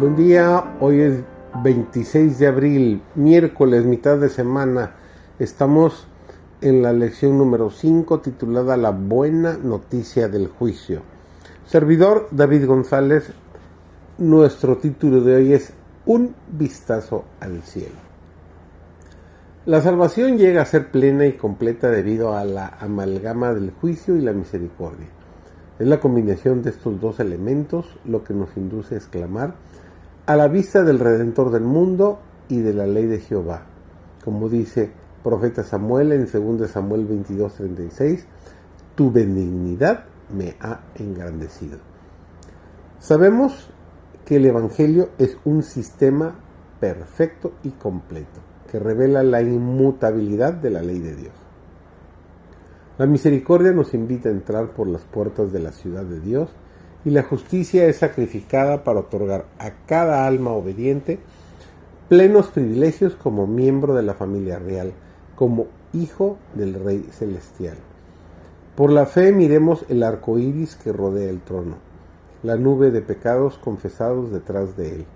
Buen día, hoy es 26 de abril, miércoles, mitad de semana. Estamos en la lección número 5 titulada La buena noticia del juicio. Servidor David González, nuestro título de hoy es Un vistazo al cielo. La salvación llega a ser plena y completa debido a la amalgama del juicio y la misericordia. Es la combinación de estos dos elementos lo que nos induce a exclamar a la vista del Redentor del mundo y de la ley de Jehová. Como dice profeta Samuel en 2 Samuel 22:36, tu benignidad me ha engrandecido. Sabemos que el Evangelio es un sistema perfecto y completo que revela la inmutabilidad de la ley de Dios. La misericordia nos invita a entrar por las puertas de la ciudad de Dios y la justicia es sacrificada para otorgar a cada alma obediente plenos privilegios como miembro de la familia real, como hijo del Rey Celestial. Por la fe miremos el arco iris que rodea el trono, la nube de pecados confesados detrás de él.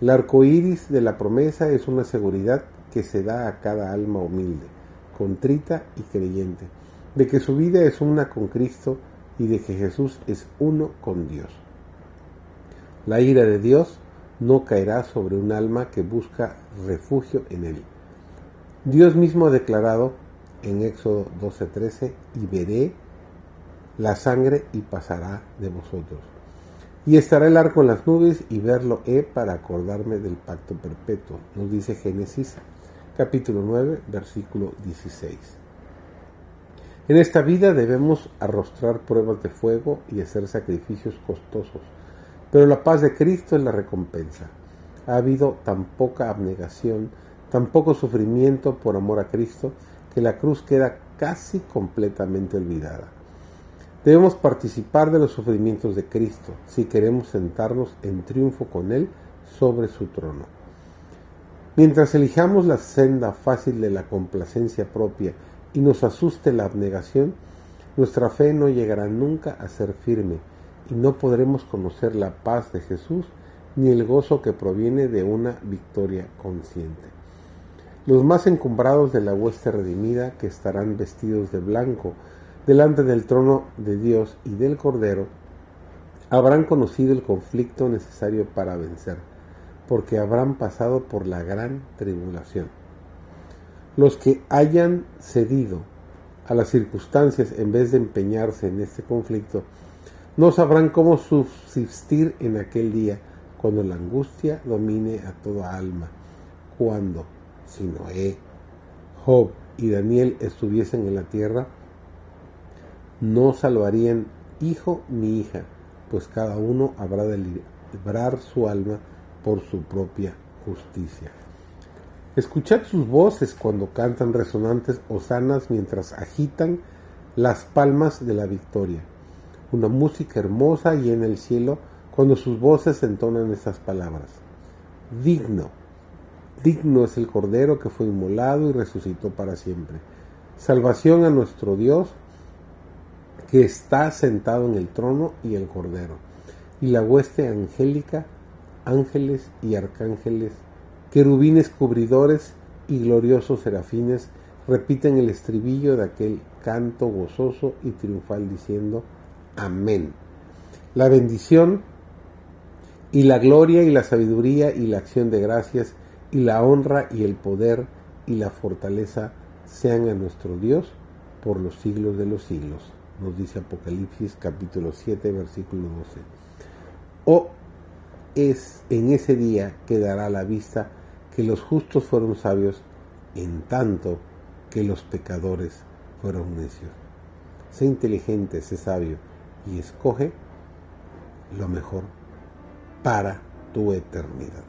El arco iris de la promesa es una seguridad que se da a cada alma humilde, contrita y creyente, de que su vida es una con Cristo y de que Jesús es uno con Dios. La ira de Dios no caerá sobre un alma que busca refugio en él. Dios mismo ha declarado en Éxodo 12:13, y veré la sangre y pasará de vosotros. Y estará el arco en las nubes y verlo he para acordarme del pacto perpetuo, nos dice Génesis capítulo 9, versículo 16. En esta vida debemos arrostrar pruebas de fuego y hacer sacrificios costosos, pero la paz de Cristo es la recompensa. Ha habido tan poca abnegación, tan poco sufrimiento por amor a Cristo, que la cruz queda casi completamente olvidada. Debemos participar de los sufrimientos de Cristo si queremos sentarnos en triunfo con Él sobre su trono. Mientras elijamos la senda fácil de la complacencia propia y nos asuste la abnegación, nuestra fe no llegará nunca a ser firme y no podremos conocer la paz de Jesús ni el gozo que proviene de una victoria consciente. Los más encumbrados de la hueste redimida, que estarán vestidos de blanco delante del trono de Dios y del Cordero, habrán conocido el conflicto necesario para vencer, porque habrán pasado por la gran tribulación. Los que hayan cedido a las circunstancias en vez de empeñarse en este conflicto, no sabrán cómo subsistir en aquel día cuando la angustia domine a toda alma, cuando, si Noé, Job y Daniel estuviesen en la tierra, no salvarían hijo ni hija, pues cada uno habrá de librar su alma por su propia justicia. Escuchad sus voces cuando cantan resonantes hosanas mientras agitan las palmas de la victoria. Una música hermosa y en el cielo cuando sus voces entonan estas palabras. Digno, digno es el Cordero que fue inmolado y resucitó para siempre. Salvación a nuestro Dios que está sentado en el trono y el Cordero. Y la hueste angélica, ángeles y arcángeles Querubines cubridores y gloriosos serafines repiten el estribillo de aquel canto gozoso y triunfal diciendo, Amén. La bendición y la gloria y la sabiduría y la acción de gracias y la honra y el poder y la fortaleza sean a nuestro Dios por los siglos de los siglos, nos dice Apocalipsis capítulo 7 versículo 12. O es en ese día que dará la vista que los justos fueron sabios en tanto que los pecadores fueron necios. Sé inteligente, sé sabio y escoge lo mejor para tu eternidad.